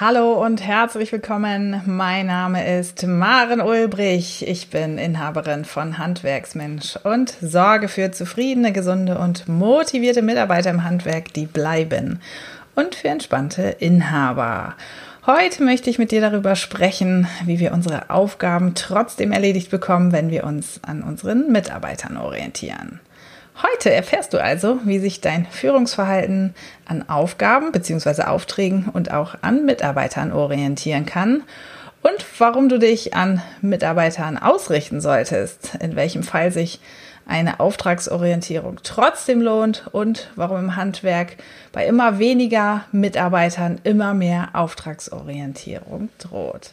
Hallo und herzlich willkommen. Mein Name ist Maren Ulbrich. Ich bin Inhaberin von Handwerksmensch und sorge für zufriedene, gesunde und motivierte Mitarbeiter im Handwerk, die bleiben und für entspannte Inhaber. Heute möchte ich mit dir darüber sprechen, wie wir unsere Aufgaben trotzdem erledigt bekommen, wenn wir uns an unseren Mitarbeitern orientieren. Heute erfährst du also, wie sich dein Führungsverhalten an Aufgaben bzw. Aufträgen und auch an Mitarbeitern orientieren kann und warum du dich an Mitarbeitern ausrichten solltest, in welchem Fall sich eine Auftragsorientierung trotzdem lohnt und warum im Handwerk bei immer weniger Mitarbeitern immer mehr Auftragsorientierung droht.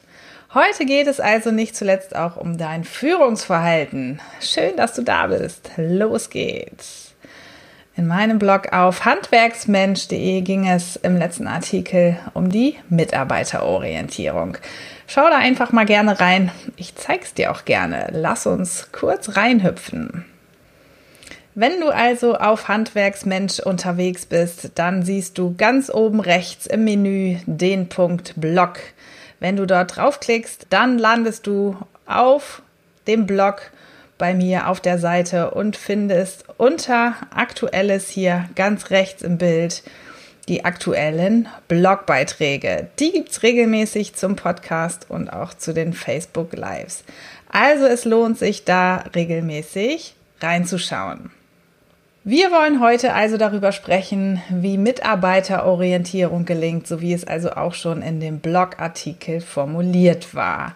Heute geht es also nicht zuletzt auch um dein Führungsverhalten. Schön, dass du da bist. Los geht's. In meinem Blog auf handwerksmensch.de ging es im letzten Artikel um die Mitarbeiterorientierung. Schau da einfach mal gerne rein. Ich zeig's dir auch gerne. Lass uns kurz reinhüpfen. Wenn du also auf Handwerksmensch unterwegs bist, dann siehst du ganz oben rechts im Menü den Punkt Blog. Wenn du dort draufklickst, dann landest du auf dem Blog bei mir auf der Seite und findest unter Aktuelles hier ganz rechts im Bild die aktuellen Blogbeiträge. Die gibt es regelmäßig zum Podcast und auch zu den Facebook Lives. Also es lohnt sich da regelmäßig reinzuschauen. Wir wollen heute also darüber sprechen, wie Mitarbeiterorientierung gelingt, so wie es also auch schon in dem Blogartikel formuliert war.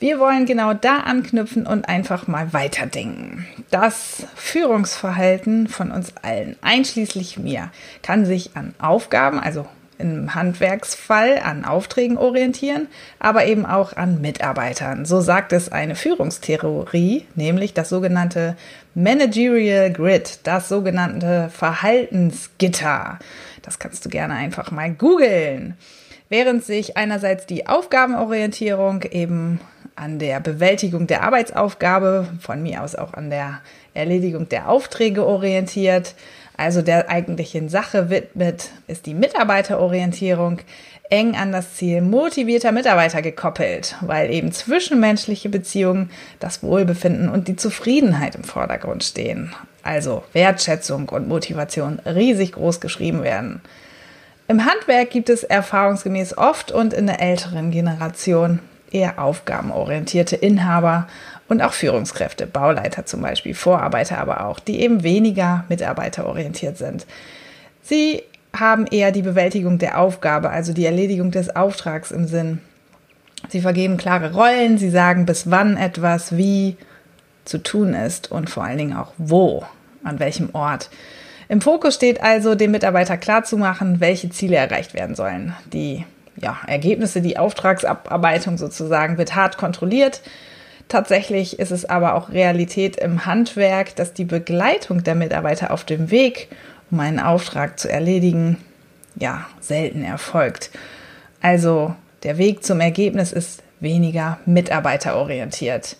Wir wollen genau da anknüpfen und einfach mal weiterdenken. Das Führungsverhalten von uns allen, einschließlich mir, kann sich an Aufgaben, also im Handwerksfall an Aufträgen orientieren, aber eben auch an Mitarbeitern. So sagt es eine Führungstheorie, nämlich das sogenannte Managerial Grid, das sogenannte Verhaltensgitter. Das kannst du gerne einfach mal googeln. Während sich einerseits die Aufgabenorientierung eben an der Bewältigung der Arbeitsaufgabe, von mir aus auch an der Erledigung der Aufträge orientiert, also der eigentlichen Sache widmet, ist die Mitarbeiterorientierung eng an das Ziel motivierter Mitarbeiter gekoppelt, weil eben zwischenmenschliche Beziehungen, das Wohlbefinden und die Zufriedenheit im Vordergrund stehen. Also Wertschätzung und Motivation riesig groß geschrieben werden. Im Handwerk gibt es erfahrungsgemäß oft und in der älteren Generation eher aufgabenorientierte Inhaber und auch Führungskräfte, Bauleiter zum Beispiel, Vorarbeiter aber auch, die eben weniger mitarbeiterorientiert sind. Sie haben eher die Bewältigung der Aufgabe, also die Erledigung des Auftrags im Sinn. Sie vergeben klare Rollen, sie sagen, bis wann etwas wie zu tun ist und vor allen Dingen auch wo, an welchem Ort. Im Fokus steht also, dem Mitarbeiter klarzumachen, welche Ziele erreicht werden sollen. Die ja, Ergebnisse, die Auftragsabarbeitung sozusagen wird hart kontrolliert. Tatsächlich ist es aber auch Realität im Handwerk, dass die Begleitung der Mitarbeiter auf dem Weg, um einen Auftrag zu erledigen, ja, selten erfolgt. Also der Weg zum Ergebnis ist weniger mitarbeiterorientiert.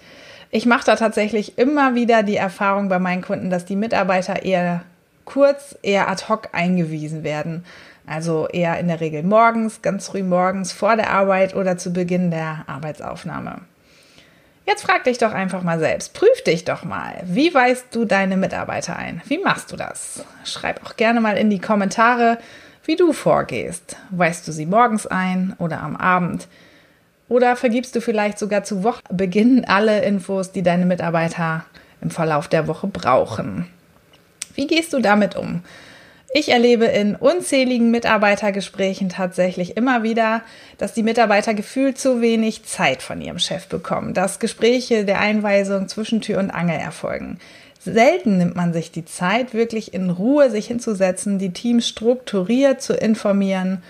Ich mache da tatsächlich immer wieder die Erfahrung bei meinen Kunden, dass die Mitarbeiter eher kurz, eher ad hoc eingewiesen werden. Also eher in der Regel morgens, ganz früh morgens vor der Arbeit oder zu Beginn der Arbeitsaufnahme. Jetzt frag dich doch einfach mal selbst, prüf dich doch mal. Wie weist du deine Mitarbeiter ein? Wie machst du das? Schreib auch gerne mal in die Kommentare, wie du vorgehst. Weist du sie morgens ein oder am Abend? Oder vergibst du vielleicht sogar zu Wochenbeginn alle Infos, die deine Mitarbeiter im Verlauf der Woche brauchen? Wie gehst du damit um? Ich erlebe in unzähligen Mitarbeitergesprächen tatsächlich immer wieder, dass die Mitarbeiter gefühlt zu wenig Zeit von ihrem Chef bekommen, dass Gespräche der Einweisung zwischen Tür und Angel erfolgen. Selten nimmt man sich die Zeit, wirklich in Ruhe sich hinzusetzen, die Teams strukturiert zu informieren,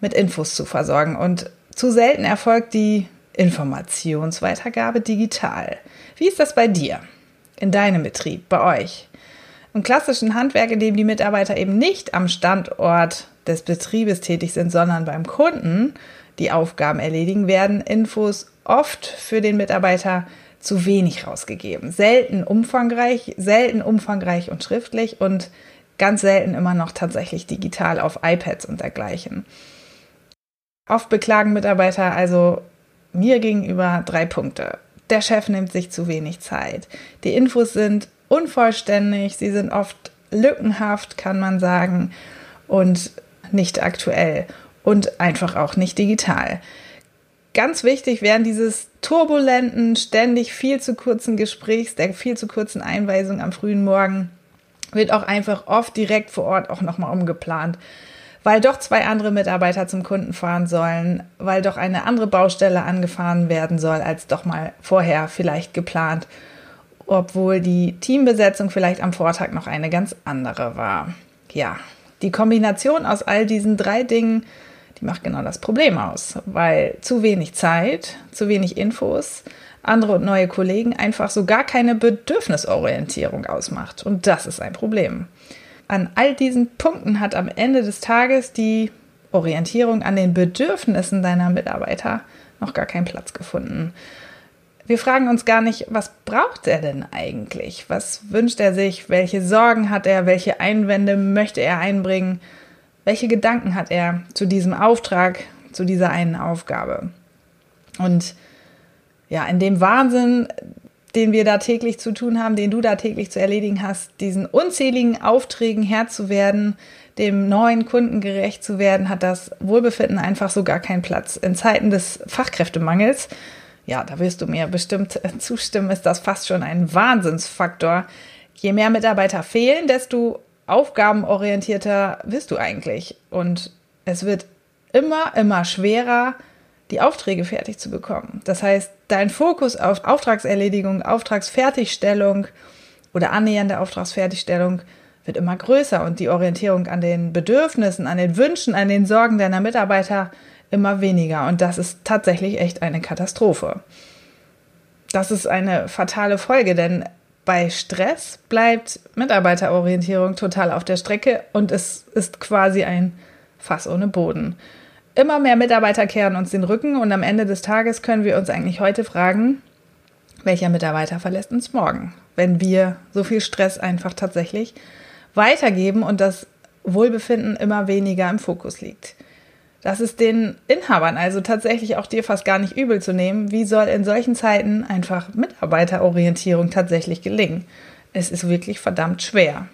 mit Infos zu versorgen. Und zu selten erfolgt die Informationsweitergabe digital. Wie ist das bei dir? In deinem Betrieb, bei euch? Im klassischen Handwerk, in dem die Mitarbeiter eben nicht am Standort des Betriebes tätig sind, sondern beim Kunden die Aufgaben erledigen, werden Infos oft für den Mitarbeiter zu wenig rausgegeben. Selten umfangreich, selten umfangreich und schriftlich und ganz selten immer noch tatsächlich digital auf iPads und dergleichen. Oft beklagen Mitarbeiter also mir gegenüber drei Punkte. Der Chef nimmt sich zu wenig Zeit. Die Infos sind unvollständig, sie sind oft lückenhaft, kann man sagen, und nicht aktuell und einfach auch nicht digital. Ganz wichtig während dieses turbulenten, ständig viel zu kurzen Gesprächs, der viel zu kurzen Einweisung am frühen Morgen, wird auch einfach oft direkt vor Ort auch nochmal umgeplant weil doch zwei andere Mitarbeiter zum Kunden fahren sollen, weil doch eine andere Baustelle angefahren werden soll, als doch mal vorher vielleicht geplant, obwohl die Teambesetzung vielleicht am Vortag noch eine ganz andere war. Ja, die Kombination aus all diesen drei Dingen, die macht genau das Problem aus, weil zu wenig Zeit, zu wenig Infos, andere und neue Kollegen einfach so gar keine Bedürfnisorientierung ausmacht. Und das ist ein Problem an all diesen Punkten hat am Ende des Tages die Orientierung an den Bedürfnissen deiner Mitarbeiter noch gar keinen Platz gefunden. Wir fragen uns gar nicht, was braucht er denn eigentlich? Was wünscht er sich? Welche Sorgen hat er? Welche Einwände möchte er einbringen? Welche Gedanken hat er zu diesem Auftrag, zu dieser einen Aufgabe? Und ja, in dem Wahnsinn, den wir da täglich zu tun haben, den du da täglich zu erledigen hast, diesen unzähligen Aufträgen Herr zu werden, dem neuen Kunden gerecht zu werden, hat das Wohlbefinden einfach so gar keinen Platz. In Zeiten des Fachkräftemangels, ja, da wirst du mir bestimmt zustimmen, ist das fast schon ein Wahnsinnsfaktor. Je mehr Mitarbeiter fehlen, desto aufgabenorientierter wirst du eigentlich. Und es wird immer, immer schwerer, die Aufträge fertig zu bekommen. Das heißt, dein Fokus auf Auftragserledigung, Auftragsfertigstellung oder annähernde Auftragsfertigstellung wird immer größer und die Orientierung an den Bedürfnissen, an den Wünschen, an den Sorgen deiner Mitarbeiter immer weniger. Und das ist tatsächlich echt eine Katastrophe. Das ist eine fatale Folge, denn bei Stress bleibt Mitarbeiterorientierung total auf der Strecke und es ist quasi ein Fass ohne Boden. Immer mehr Mitarbeiter kehren uns den Rücken und am Ende des Tages können wir uns eigentlich heute fragen, welcher Mitarbeiter verlässt uns morgen, wenn wir so viel Stress einfach tatsächlich weitergeben und das Wohlbefinden immer weniger im Fokus liegt. Das ist den Inhabern, also tatsächlich auch dir fast gar nicht übel zu nehmen. Wie soll in solchen Zeiten einfach Mitarbeiterorientierung tatsächlich gelingen? Es ist wirklich verdammt schwer.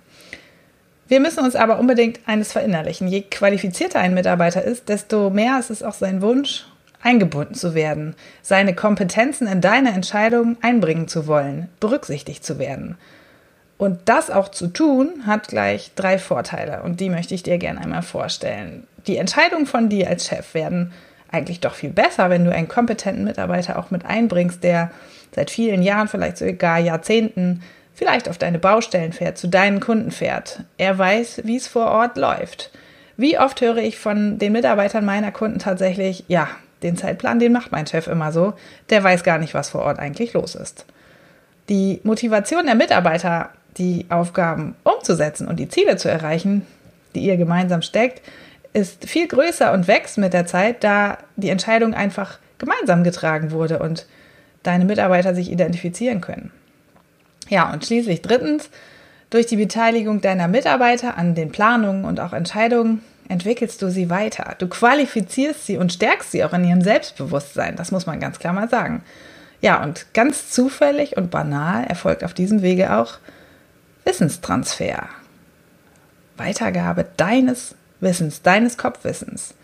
Wir müssen uns aber unbedingt eines verinnerlichen. Je qualifizierter ein Mitarbeiter ist, desto mehr ist es auch sein Wunsch, eingebunden zu werden, seine Kompetenzen in deine Entscheidungen einbringen zu wollen, berücksichtigt zu werden. Und das auch zu tun, hat gleich drei Vorteile und die möchte ich dir gerne einmal vorstellen. Die Entscheidungen von dir als Chef werden eigentlich doch viel besser, wenn du einen kompetenten Mitarbeiter auch mit einbringst, der seit vielen Jahren, vielleicht sogar Jahrzehnten vielleicht auf deine Baustellen fährt, zu deinen Kunden fährt. Er weiß, wie es vor Ort läuft. Wie oft höre ich von den Mitarbeitern meiner Kunden tatsächlich, ja, den Zeitplan, den macht mein Chef immer so, der weiß gar nicht, was vor Ort eigentlich los ist. Die Motivation der Mitarbeiter, die Aufgaben umzusetzen und die Ziele zu erreichen, die ihr gemeinsam steckt, ist viel größer und wächst mit der Zeit, da die Entscheidung einfach gemeinsam getragen wurde und deine Mitarbeiter sich identifizieren können. Ja, und schließlich drittens, durch die Beteiligung deiner Mitarbeiter an den Planungen und auch Entscheidungen entwickelst du sie weiter. Du qualifizierst sie und stärkst sie auch in ihrem Selbstbewusstsein. Das muss man ganz klar mal sagen. Ja, und ganz zufällig und banal erfolgt auf diesem Wege auch Wissenstransfer. Weitergabe deines Wissens, deines Kopfwissens.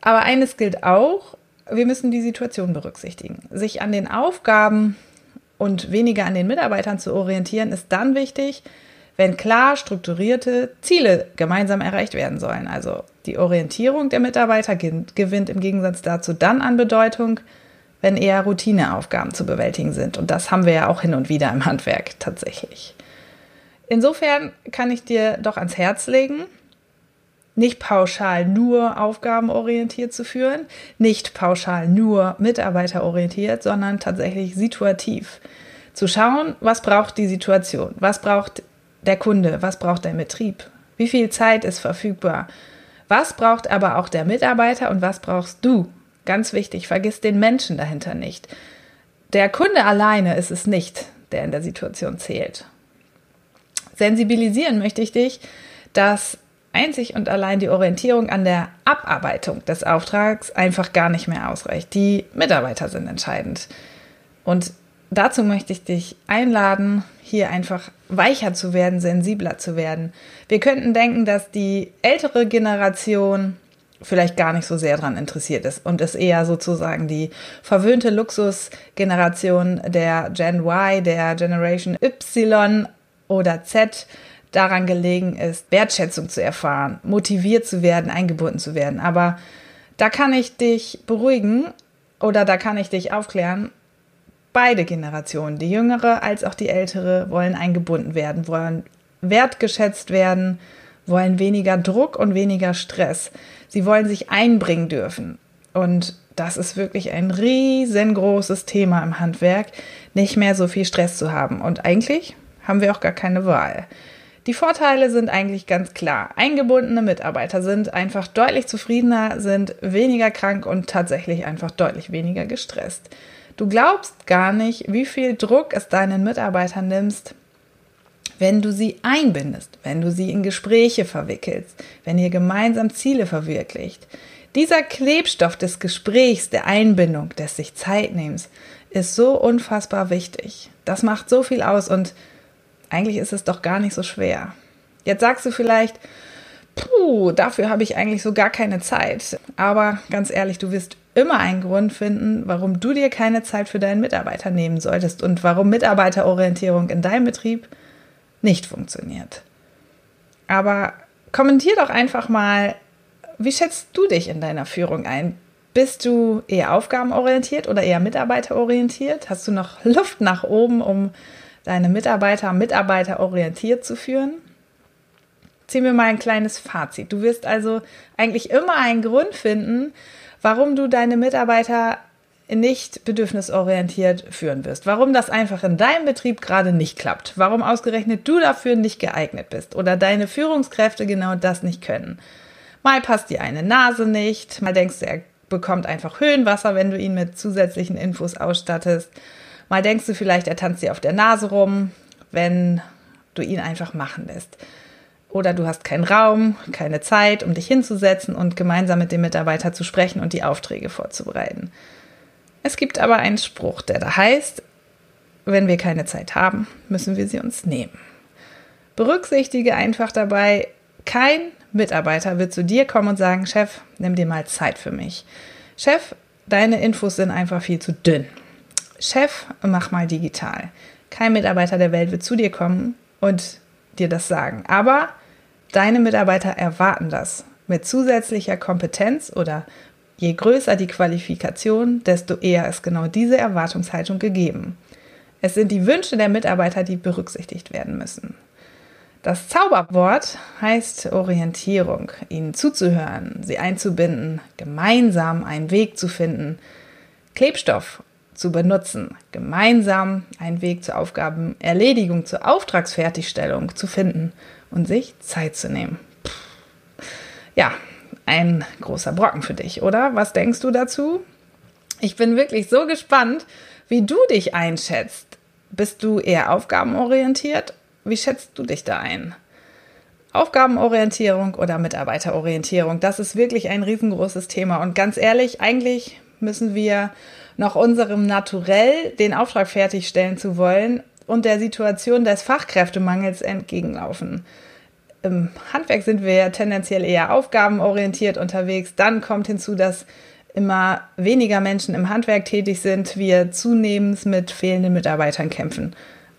Aber eines gilt auch, wir müssen die Situation berücksichtigen. Sich an den Aufgaben und weniger an den Mitarbeitern zu orientieren, ist dann wichtig, wenn klar strukturierte Ziele gemeinsam erreicht werden sollen. Also die Orientierung der Mitarbeiter gewinnt im Gegensatz dazu dann an Bedeutung, wenn eher Routineaufgaben zu bewältigen sind. Und das haben wir ja auch hin und wieder im Handwerk tatsächlich. Insofern kann ich dir doch ans Herz legen, nicht pauschal nur aufgabenorientiert zu führen, nicht pauschal nur mitarbeiterorientiert, sondern tatsächlich situativ. Zu schauen, was braucht die Situation, was braucht der Kunde, was braucht der Betrieb, wie viel Zeit ist verfügbar, was braucht aber auch der Mitarbeiter und was brauchst du. Ganz wichtig, vergiss den Menschen dahinter nicht. Der Kunde alleine ist es nicht, der in der Situation zählt. Sensibilisieren möchte ich dich, dass einzig und allein die Orientierung an der Abarbeitung des Auftrags einfach gar nicht mehr ausreicht. Die Mitarbeiter sind entscheidend. Und dazu möchte ich dich einladen, hier einfach weicher zu werden, sensibler zu werden. Wir könnten denken, dass die ältere Generation vielleicht gar nicht so sehr daran interessiert ist und es eher sozusagen die verwöhnte Luxusgeneration der Gen Y, der Generation Y oder Z daran gelegen ist, Wertschätzung zu erfahren, motiviert zu werden, eingebunden zu werden. Aber da kann ich dich beruhigen oder da kann ich dich aufklären. Beide Generationen, die jüngere als auch die ältere, wollen eingebunden werden, wollen wertgeschätzt werden, wollen weniger Druck und weniger Stress. Sie wollen sich einbringen dürfen. Und das ist wirklich ein riesengroßes Thema im Handwerk, nicht mehr so viel Stress zu haben. Und eigentlich haben wir auch gar keine Wahl. Die Vorteile sind eigentlich ganz klar. Eingebundene Mitarbeiter sind einfach deutlich zufriedener, sind weniger krank und tatsächlich einfach deutlich weniger gestresst. Du glaubst gar nicht, wie viel Druck es deinen Mitarbeitern nimmst, wenn du sie einbindest, wenn du sie in Gespräche verwickelst, wenn ihr gemeinsam Ziele verwirklicht. Dieser Klebstoff des Gesprächs, der Einbindung, des sich Zeit nimmst, ist so unfassbar wichtig. Das macht so viel aus und eigentlich ist es doch gar nicht so schwer. Jetzt sagst du vielleicht, puh, dafür habe ich eigentlich so gar keine Zeit. Aber ganz ehrlich, du wirst immer einen Grund finden, warum du dir keine Zeit für deinen Mitarbeiter nehmen solltest und warum Mitarbeiterorientierung in deinem Betrieb nicht funktioniert. Aber kommentier doch einfach mal, wie schätzt du dich in deiner Führung ein? Bist du eher aufgabenorientiert oder eher mitarbeiterorientiert? Hast du noch Luft nach oben, um deine Mitarbeiter mitarbeiterorientiert zu führen? Ziehen wir mal ein kleines Fazit. Du wirst also eigentlich immer einen Grund finden, warum du deine Mitarbeiter nicht bedürfnisorientiert führen wirst. Warum das einfach in deinem Betrieb gerade nicht klappt. Warum ausgerechnet du dafür nicht geeignet bist oder deine Führungskräfte genau das nicht können. Mal passt dir eine Nase nicht, mal denkst du, er bekommt einfach Höhenwasser, wenn du ihn mit zusätzlichen Infos ausstattest. Mal denkst du vielleicht, er tanzt dir auf der Nase rum, wenn du ihn einfach machen lässt. Oder du hast keinen Raum, keine Zeit, um dich hinzusetzen und gemeinsam mit dem Mitarbeiter zu sprechen und die Aufträge vorzubereiten. Es gibt aber einen Spruch, der da heißt, wenn wir keine Zeit haben, müssen wir sie uns nehmen. Berücksichtige einfach dabei, kein Mitarbeiter wird zu dir kommen und sagen, Chef, nimm dir mal Zeit für mich. Chef, deine Infos sind einfach viel zu dünn. Chef, mach mal digital. Kein Mitarbeiter der Welt wird zu dir kommen und dir das sagen. Aber deine Mitarbeiter erwarten das mit zusätzlicher Kompetenz oder Je größer die Qualifikation, desto eher ist genau diese Erwartungshaltung gegeben. Es sind die Wünsche der Mitarbeiter, die berücksichtigt werden müssen. Das Zauberwort heißt Orientierung, ihnen zuzuhören, sie einzubinden, gemeinsam einen Weg zu finden, Klebstoff zu benutzen, gemeinsam einen Weg zur Aufgabenerledigung, zur Auftragsfertigstellung zu finden und sich Zeit zu nehmen. Ja, ein großer Brocken für dich, oder? Was denkst du dazu? Ich bin wirklich so gespannt, wie du dich einschätzt. Bist du eher aufgabenorientiert? Wie schätzt du dich da ein? Aufgabenorientierung oder Mitarbeiterorientierung, das ist wirklich ein riesengroßes Thema. Und ganz ehrlich, eigentlich müssen wir noch unserem Naturell, den Auftrag fertigstellen zu wollen und der Situation des Fachkräftemangels entgegenlaufen im Handwerk sind wir tendenziell eher aufgabenorientiert unterwegs. Dann kommt hinzu, dass immer weniger Menschen im Handwerk tätig sind, wir zunehmend mit fehlenden Mitarbeitern kämpfen.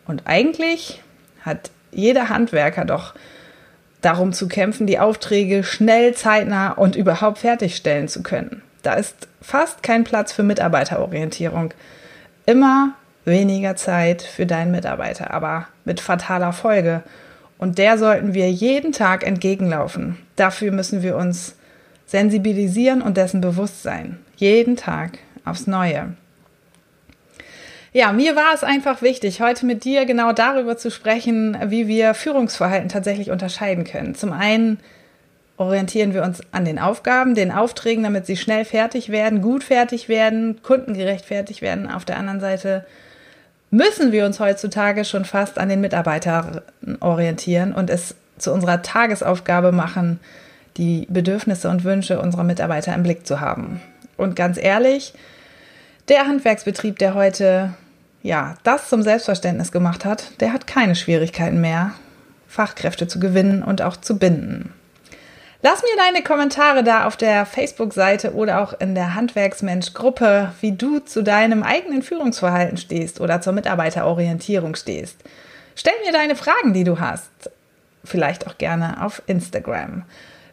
Und eigentlich hat jeder Handwerker doch darum zu kämpfen, die Aufträge schnell, zeitnah und überhaupt fertigstellen zu können. Da ist fast kein Platz für Mitarbeiterorientierung. Immer weniger Zeit für deinen Mitarbeiter, aber mit fataler Folge. Und der sollten wir jeden Tag entgegenlaufen. Dafür müssen wir uns sensibilisieren und dessen bewusst sein. Jeden Tag aufs Neue. Ja, mir war es einfach wichtig, heute mit dir genau darüber zu sprechen, wie wir Führungsverhalten tatsächlich unterscheiden können. Zum einen orientieren wir uns an den Aufgaben, den Aufträgen, damit sie schnell fertig werden, gut fertig werden, kundengerecht fertig werden. Auf der anderen Seite müssen wir uns heutzutage schon fast an den Mitarbeitern orientieren und es zu unserer Tagesaufgabe machen, die Bedürfnisse und Wünsche unserer Mitarbeiter im Blick zu haben. Und ganz ehrlich, der Handwerksbetrieb, der heute ja, das zum Selbstverständnis gemacht hat, der hat keine Schwierigkeiten mehr, Fachkräfte zu gewinnen und auch zu binden. Lass mir deine Kommentare da auf der Facebook-Seite oder auch in der Handwerksmensch-Gruppe, wie du zu deinem eigenen Führungsverhalten stehst oder zur Mitarbeiterorientierung stehst. Stell mir deine Fragen, die du hast. Vielleicht auch gerne auf Instagram.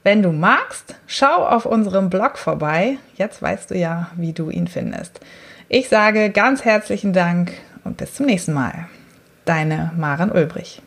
Wenn du magst, schau auf unserem Blog vorbei. Jetzt weißt du ja, wie du ihn findest. Ich sage ganz herzlichen Dank und bis zum nächsten Mal. Deine Maren Ulbrich.